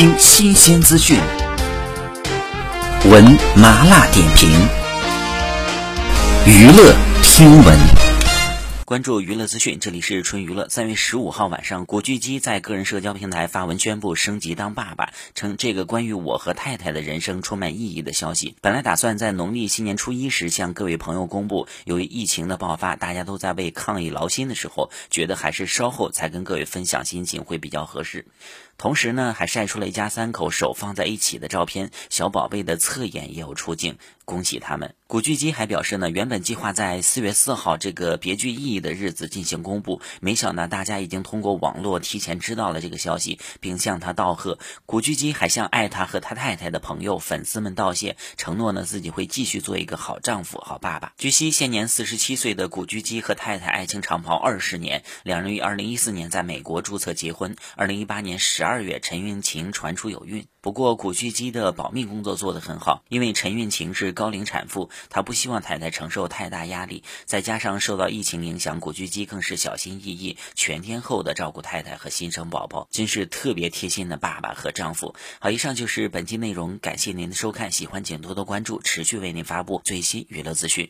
听新鲜资讯，闻麻辣点评，娱乐听闻。关注娱乐资讯，这里是春娱乐。三月十五号晚上，古巨基在个人社交平台发文宣布升级当爸爸，称这个关于我和太太的人生充满意义的消息。本来打算在农历新年初一时向各位朋友公布，由于疫情的爆发，大家都在为抗疫劳心的时候，觉得还是稍后才跟各位分享心情会比较合适。同时呢，还晒出了一家三口手放在一起的照片，小宝贝的侧颜也有出镜，恭喜他们。古巨基还表示呢，原本计划在四月四号这个别具意义的日子进行公布，没想到大家已经通过网络提前知道了这个消息，并向他道贺。古巨基还向爱他和他太太的朋友、粉丝们道谢，承诺呢自己会继续做一个好丈夫、好爸爸。据悉，现年四十七岁的古巨基和太太爱情长跑二十年，两人于二零一四年在美国注册结婚，二零一八年十二。二月，陈韵晴传出有孕，不过古巨基的保密工作做得很好，因为陈韵晴是高龄产妇，她不希望太太承受太大压力，再加上受到疫情影响，古巨基更是小心翼翼、全天候的照顾太太和新生宝宝，真是特别贴心的爸爸和丈夫。好，以上就是本期内容，感谢您的收看，喜欢请多多关注，持续为您发布最新娱乐资讯。